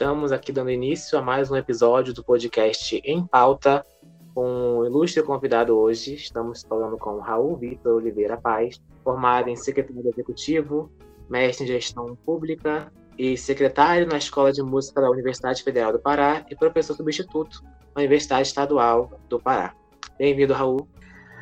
Estamos aqui dando início a mais um episódio do podcast Em Pauta, com um ilustre convidado hoje. Estamos falando com Raul Vitor Oliveira Paz, formado em secretário executivo, mestre em gestão pública e secretário na Escola de Música da Universidade Federal do Pará e professor substituto na Universidade Estadual do Pará. Bem-vindo, Raul.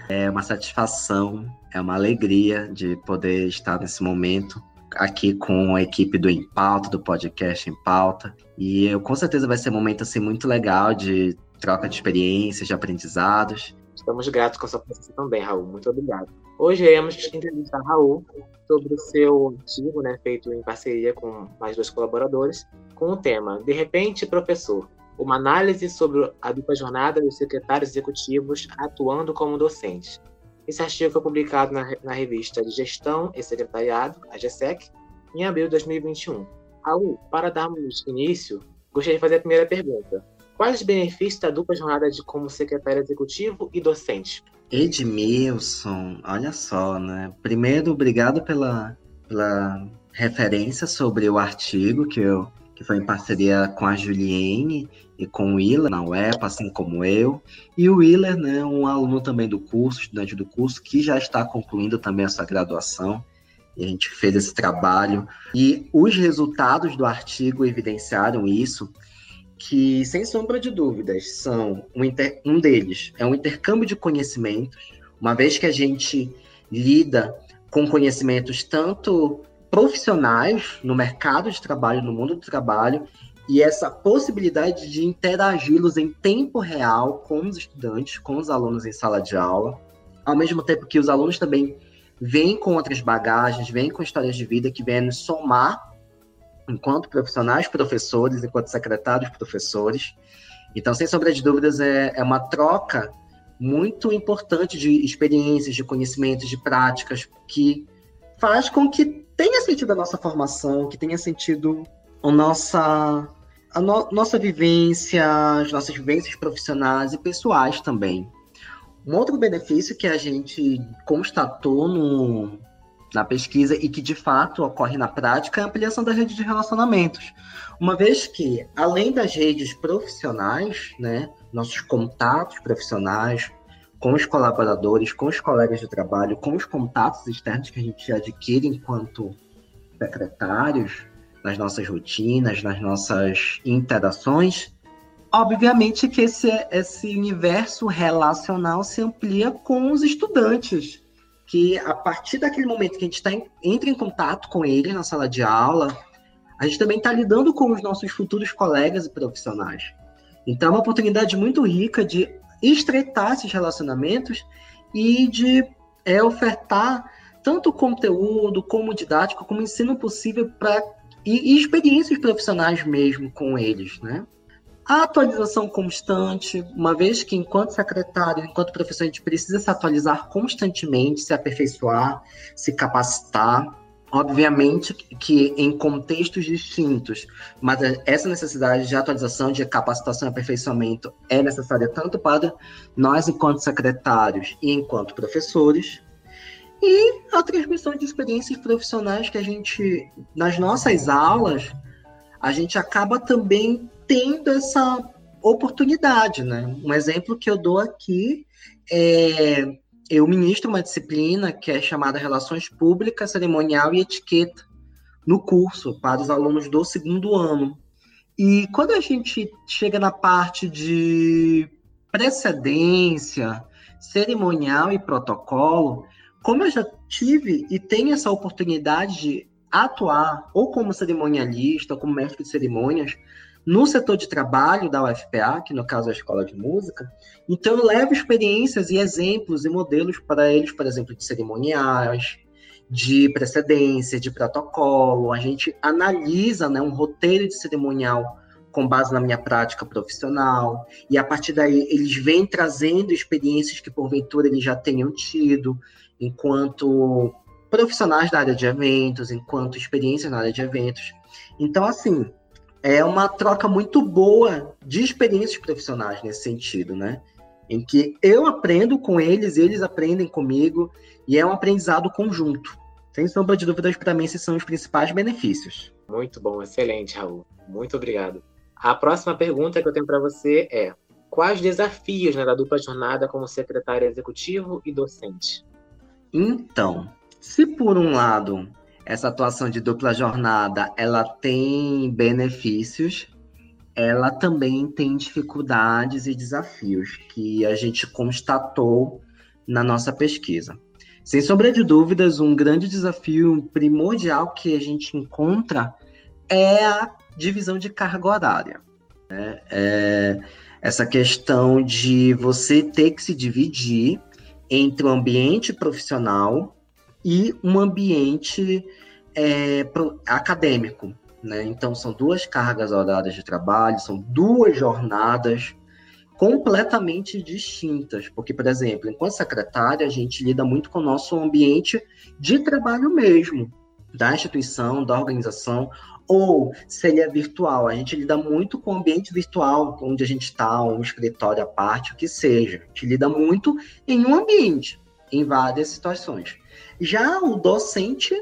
É uma satisfação, é uma alegria de poder estar nesse momento aqui com a equipe do Em Pauta, do podcast Em Pauta. E eu, com certeza vai ser um momento assim, muito legal de troca de experiências, de aprendizados. Estamos gratos com a sua presença também, Raul. Muito obrigado. Hoje iremos entrevistar Raul sobre o seu artigo, né, feito em parceria com mais dois colaboradores, com o tema De repente, professor, uma análise sobre a dupla jornada dos secretários executivos atuando como docentes. Esse artigo foi publicado na, na revista de Gestão e Secretariado, a GSEC, em abril de 2021. Raul, para darmos início, gostaria de fazer a primeira pergunta. Quais os benefícios da dupla jornada de como secretário executivo e docente? Edmilson, olha só, né? Primeiro, obrigado pela, pela referência sobre o artigo que, eu, que foi em parceria com a Juliene e com o Willer na UEPA, assim como eu. E o Willer, né, um aluno também do curso, estudante do curso, que já está concluindo também a sua graduação. E a gente fez esse trabalho. E os resultados do artigo evidenciaram isso, que, sem sombra de dúvidas, são um, inter... um deles é um intercâmbio de conhecimentos, uma vez que a gente lida com conhecimentos tanto profissionais no mercado de trabalho, no mundo do trabalho, e essa possibilidade de interagi-los em tempo real com os estudantes, com os alunos em sala de aula, ao mesmo tempo que os alunos também vêm com outras bagagens, vêm com histórias de vida que vêm nos somar enquanto profissionais, professores, enquanto secretários, professores. Então, sem sombra de dúvidas, é, é uma troca muito importante de experiências, de conhecimentos, de práticas, que faz com que tenha sentido a nossa formação, que tenha sentido a nossa a no, nossa vivência, as nossas vivências profissionais e pessoais também. Um outro benefício que a gente constatou no, na pesquisa e que de fato ocorre na prática é a ampliação da rede de relacionamentos. Uma vez que, além das redes profissionais, né, nossos contatos profissionais com os colaboradores, com os colegas de trabalho, com os contatos externos que a gente adquire enquanto secretários, nas nossas rotinas, nas nossas interações, obviamente que esse, esse universo relacional se amplia com os estudantes, que a partir daquele momento que a gente tá em, entra em contato com eles na sala de aula, a gente também está lidando com os nossos futuros colegas e profissionais. Então é uma oportunidade muito rica de estreitar esses relacionamentos e de é, ofertar tanto conteúdo como didático, como ensino possível para e, e experiências profissionais mesmo com eles, né? A atualização constante, uma vez que, enquanto secretário, enquanto professor, a gente precisa se atualizar constantemente, se aperfeiçoar, se capacitar. Obviamente que em contextos distintos, mas essa necessidade de atualização, de capacitação e aperfeiçoamento é necessária tanto para nós, enquanto secretários e enquanto professores, e a transmissão de experiências profissionais que a gente, nas nossas aulas, a gente acaba também tendo essa oportunidade, né? Um exemplo que eu dou aqui é eu ministro uma disciplina que é chamada Relações Públicas, Cerimonial e Etiqueta no curso para os alunos do segundo ano. E quando a gente chega na parte de precedência, cerimonial e protocolo, como eu já tive e tenho essa oportunidade de atuar ou como cerimonialista, ou como mestre de cerimônias, no setor de trabalho da UFPA, que no caso é a Escola de Música, então eu levo experiências e exemplos e modelos para eles, por exemplo, de cerimoniais, de precedência, de protocolo. A gente analisa né, um roteiro de cerimonial com base na minha prática profissional, e a partir daí eles vêm trazendo experiências que porventura eles já tenham tido, enquanto profissionais da área de eventos, enquanto experiência na área de eventos. Então, assim, é uma troca muito boa de experiências profissionais nesse sentido, né? Em que eu aprendo com eles, eles aprendem comigo, e é um aprendizado conjunto. Sem sombra de dúvidas, para mim, esses são os principais benefícios. Muito bom, excelente, Raul. Muito obrigado. A próxima pergunta que eu tenho para você é: quais desafios né, da dupla jornada como secretário executivo e docente? Então, se por um lado essa atuação de dupla jornada ela tem benefícios, ela também tem dificuldades e desafios que a gente constatou na nossa pesquisa. Sem sombra de dúvidas, um grande desafio primordial que a gente encontra é a divisão de carga horária. Né? É essa questão de você ter que se dividir entre o ambiente profissional e um ambiente é, pro, acadêmico. Né? Então, são duas cargas horárias de trabalho, são duas jornadas completamente distintas. Porque, por exemplo, enquanto secretária, a gente lida muito com o nosso ambiente de trabalho mesmo, da instituição, da organização, ou se ele é virtual. A gente lida muito com o ambiente virtual, onde a gente está, um escritório à parte, o que seja. A gente lida muito em um ambiente, em várias situações. Já o docente,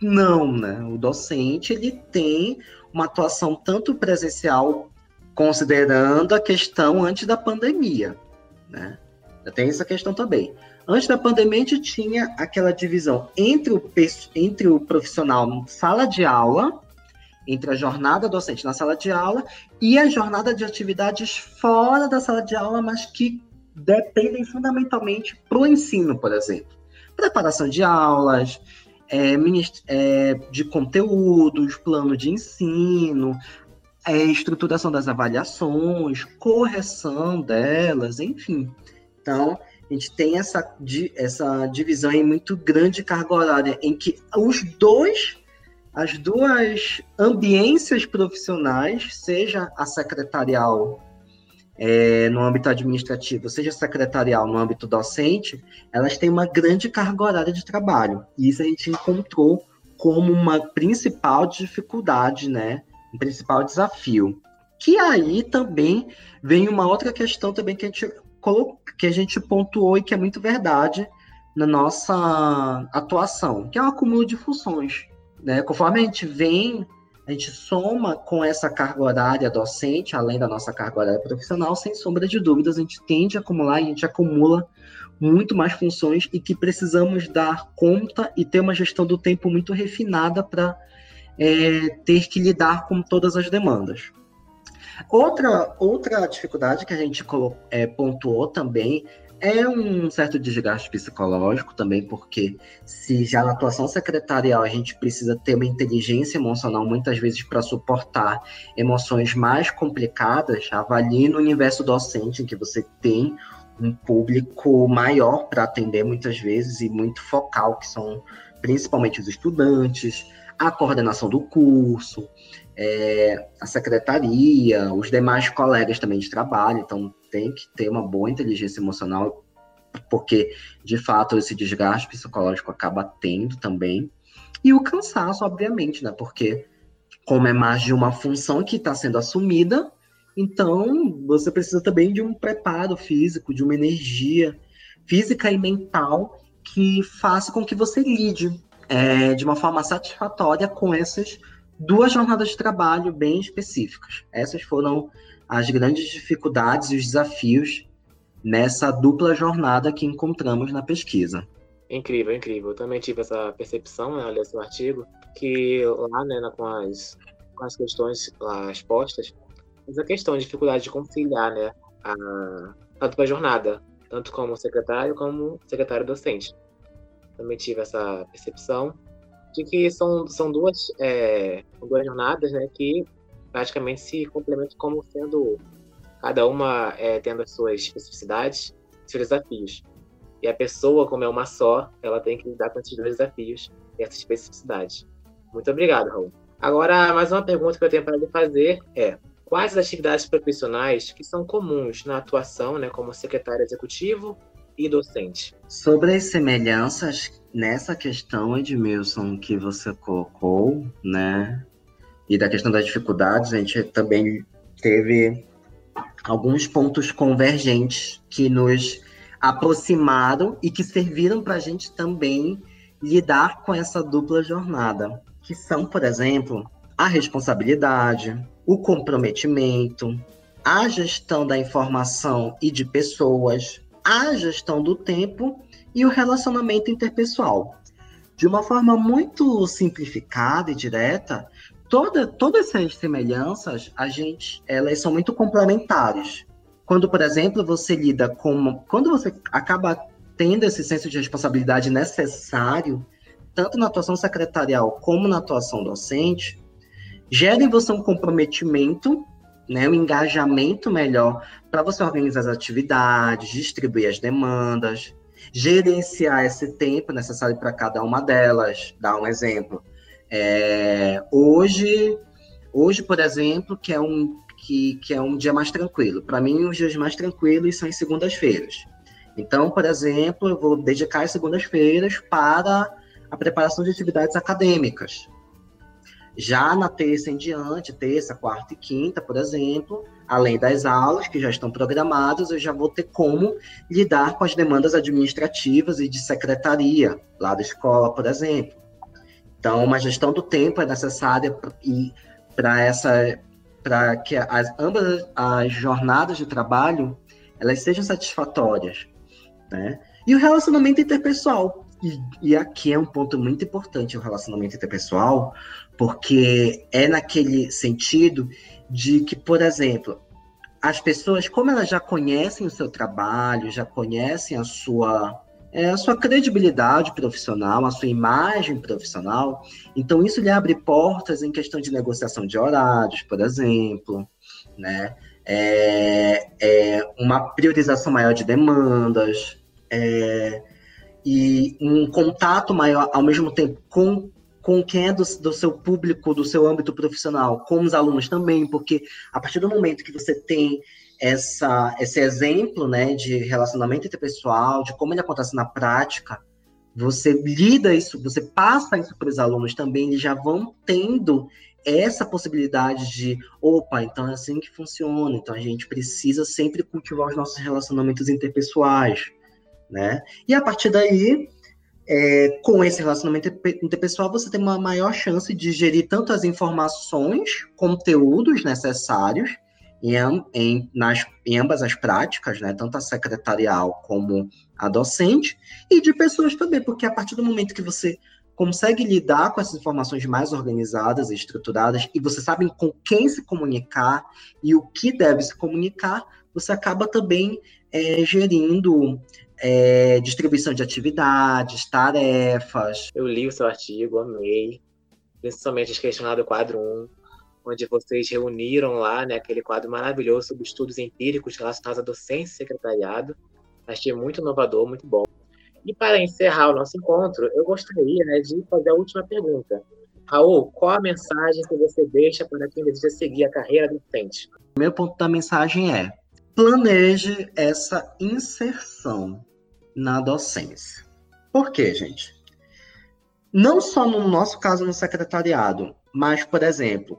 não, né? O docente, ele tem uma atuação tanto presencial, considerando a questão antes da pandemia, né? Tem essa questão também. Antes da pandemia, a gente tinha aquela divisão entre o, entre o profissional sala de aula entre a jornada docente na sala de aula e a jornada de atividades fora da sala de aula, mas que dependem fundamentalmente para o ensino, por exemplo. Preparação de aulas, é, é, de conteúdos, plano de ensino, é, estruturação das avaliações, correção delas, enfim. Então, a gente tem essa, essa divisão aí muito grande de carga horária, em que os dois as duas ambiências profissionais, seja a secretarial é, no âmbito administrativo, seja secretarial no âmbito docente, elas têm uma grande carga horária de trabalho. E isso a gente encontrou como uma principal dificuldade, né? Um principal desafio. Que aí também vem uma outra questão também que a gente que a gente pontuou e que é muito verdade na nossa atuação, que é o acúmulo de funções. Né? Conforme a gente vem, a gente soma com essa carga horária docente, além da nossa carga horária profissional, sem sombra de dúvidas, a gente tende a acumular e a gente acumula muito mais funções e que precisamos dar conta e ter uma gestão do tempo muito refinada para é, ter que lidar com todas as demandas. Outra, outra dificuldade que a gente é, pontuou também é um certo desgaste psicológico também, porque se já na atuação secretarial a gente precisa ter uma inteligência emocional muitas vezes para suportar emoções mais complicadas, avalie no universo docente em que você tem um público maior para atender muitas vezes e muito focal, que são principalmente os estudantes, a coordenação do curso, é, a secretaria, os demais colegas também de trabalho. Então, tem que ter uma boa inteligência emocional, porque, de fato, esse desgaste psicológico acaba tendo também. E o cansaço, obviamente, né? Porque, como é mais de uma função que está sendo assumida, então você precisa também de um preparo físico, de uma energia física e mental que faça com que você lide é, de uma forma satisfatória com essas duas jornadas de trabalho bem específicas. Essas foram as grandes dificuldades e os desafios nessa dupla jornada que encontramos na pesquisa. Incrível, incrível. Eu também tive essa percepção, né, ao artigo, que lá, né, com as, com as questões lá expostas, essa questão de dificuldade de conciliar, né, a, a dupla jornada, tanto como secretário como secretário docente. Também tive essa percepção de que são, são duas, é, duas jornadas, né, que praticamente se complementam como sendo cada uma é, tendo as suas especificidades, seus desafios. E a pessoa, como é uma só, ela tem que lidar com esses dois desafios e essas especificidades. Muito obrigado, Raul. Agora, mais uma pergunta que eu tenho para lhe fazer é: quais as atividades profissionais que são comuns na atuação, né, como secretário executivo e docente? Sobre as semelhanças nessa questão, Edmilson, que você colocou, né, e da questão das dificuldades, a gente também teve alguns pontos convergentes que nos aproximaram e que serviram para a gente também lidar com essa dupla jornada, que são, por exemplo, a responsabilidade, o comprometimento, a gestão da informação e de pessoas, a gestão do tempo e o relacionamento interpessoal. De uma forma muito simplificada e direta, toda, todas essas semelhanças, a gente, elas são muito complementares. Quando, por exemplo, você lida com, quando você acaba tendo esse senso de responsabilidade necessário, tanto na atuação secretarial como na atuação docente, gera em você um comprometimento, né, um engajamento melhor para você organizar as atividades, distribuir as demandas, gerenciar esse tempo necessário para cada uma delas. Dar um exemplo. É, hoje, hoje, por exemplo, que é um que, que é um dia mais tranquilo. Para mim, os dias mais tranquilos são em segundas-feiras. Então, por exemplo, eu vou dedicar as segundas-feiras para a preparação de atividades acadêmicas. Já na terça em diante, terça, quarta e quinta, por exemplo, além das aulas que já estão programadas, eu já vou ter como lidar com as demandas administrativas e de secretaria lá da escola, por exemplo. Então, uma gestão do tempo é necessária para essa para que as, ambas as jornadas de trabalho elas sejam satisfatórias, né? E o relacionamento interpessoal, e, e, aqui é um ponto muito importante o relacionamento interpessoal, porque é naquele sentido de que, por exemplo, as pessoas, como elas já conhecem o seu trabalho, já conhecem a sua é, a sua credibilidade profissional, a sua imagem profissional. Então, isso lhe abre portas em questão de negociação de horários, por exemplo, né? É, é uma priorização maior de demandas, é, e um contato maior, ao mesmo tempo, com, com quem é do, do seu público, do seu âmbito profissional, com os alunos também, porque a partir do momento que você tem essa, esse exemplo né, de relacionamento interpessoal, de como ele acontece na prática, você lida isso, você passa isso para os alunos também, eles já vão tendo essa possibilidade de, opa, então é assim que funciona, então a gente precisa sempre cultivar os nossos relacionamentos interpessoais, né? E a partir daí, é, com esse relacionamento interpessoal, você tem uma maior chance de gerir tanto as informações, conteúdos necessários, em, em, nas, em ambas as práticas, né, tanto a secretarial como a docente, e de pessoas também, porque a partir do momento que você consegue lidar com essas informações mais organizadas e estruturadas, e você sabe com quem se comunicar e o que deve se comunicar, você acaba também é, gerindo é, distribuição de atividades, tarefas. Eu li o seu artigo, amei, principalmente as questões do quadro 1, onde vocês reuniram lá né, aquele quadro maravilhoso sobre estudos empíricos relacionados à docência e secretariado. Achei muito inovador, muito bom. E para encerrar o nosso encontro, eu gostaria né, de fazer a última pergunta. Raul, qual a mensagem que você deixa para quem deseja seguir a carreira docente? O meu ponto da mensagem é: planeje essa inserção na docência. Por quê, gente? Não só no nosso caso no secretariado, mas, por exemplo,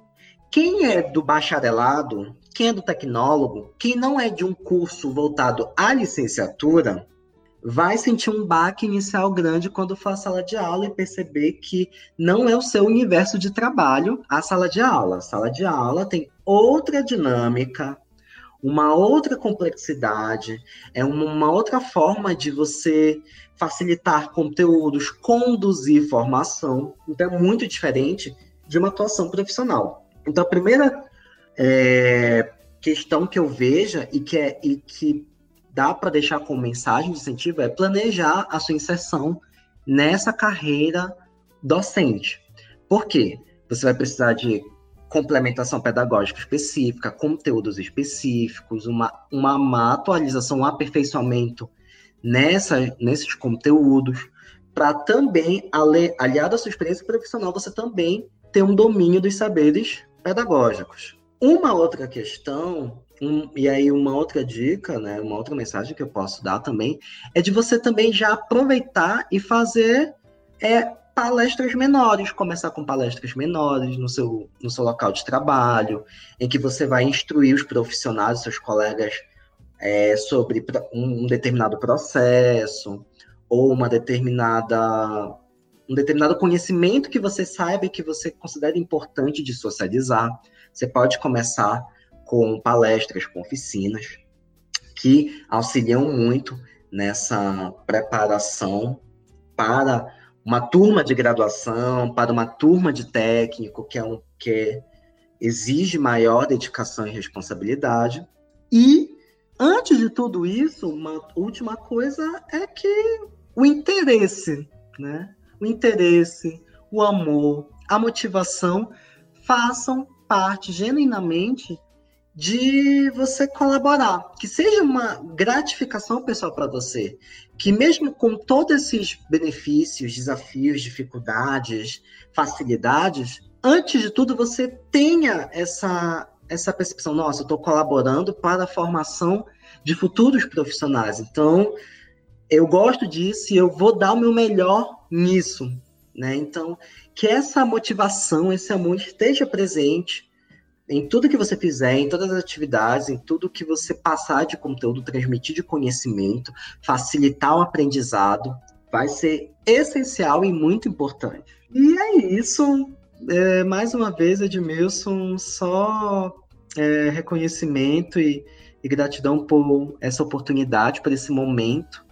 quem é do bacharelado, quem é do tecnólogo, quem não é de um curso voltado à licenciatura, vai sentir um baque inicial grande quando for à sala de aula e perceber que não é o seu universo de trabalho a sala de aula. A sala de aula tem outra dinâmica, uma outra complexidade, é uma outra forma de você facilitar conteúdos, conduzir formação. Então é muito diferente de uma atuação profissional. Então, a primeira é, questão que eu veja e que, é, e que dá para deixar como mensagem de incentivo é planejar a sua inserção nessa carreira docente. Por quê? Você vai precisar de complementação pedagógica específica, conteúdos específicos, uma, uma, uma atualização, um aperfeiçoamento nessa, nesses conteúdos, para também, aliado à sua experiência profissional, você também ter um domínio dos saberes pedagógicos. Uma outra questão, um, e aí uma outra dica, né, uma outra mensagem que eu posso dar também, é de você também já aproveitar e fazer é, palestras menores, começar com palestras menores no seu, no seu local de trabalho, em que você vai instruir os profissionais, seus colegas, é, sobre um determinado processo, ou uma determinada um determinado conhecimento que você saiba e que você considera importante de socializar. Você pode começar com palestras, com oficinas, que auxiliam muito nessa preparação para uma turma de graduação, para uma turma de técnico, que é um que exige maior dedicação e responsabilidade. E antes de tudo isso, uma última coisa é que o interesse, né? O interesse, o amor, a motivação façam parte genuinamente de você colaborar, que seja uma gratificação pessoal para você, que mesmo com todos esses benefícios, desafios, dificuldades, facilidades, antes de tudo você tenha essa essa percepção, nossa, eu estou colaborando para a formação de futuros profissionais. Então, eu gosto disso e eu vou dar o meu melhor nisso, né? Então, que essa motivação, esse amor esteja presente em tudo que você fizer, em todas as atividades, em tudo que você passar de conteúdo, transmitir de conhecimento, facilitar o aprendizado, vai ser essencial e muito importante. E é isso. É, mais uma vez, Edmilson, só é, reconhecimento e, e gratidão por essa oportunidade, por esse momento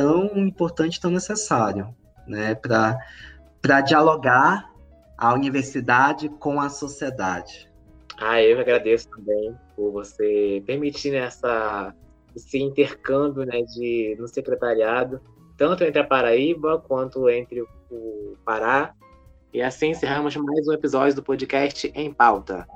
tão importante, tão necessário, né, para dialogar a universidade com a sociedade. Ah, eu agradeço também por você permitir essa, esse intercâmbio né, de, no secretariado, tanto entre a Paraíba quanto entre o Pará. E assim encerramos mais um episódio do podcast Em Pauta.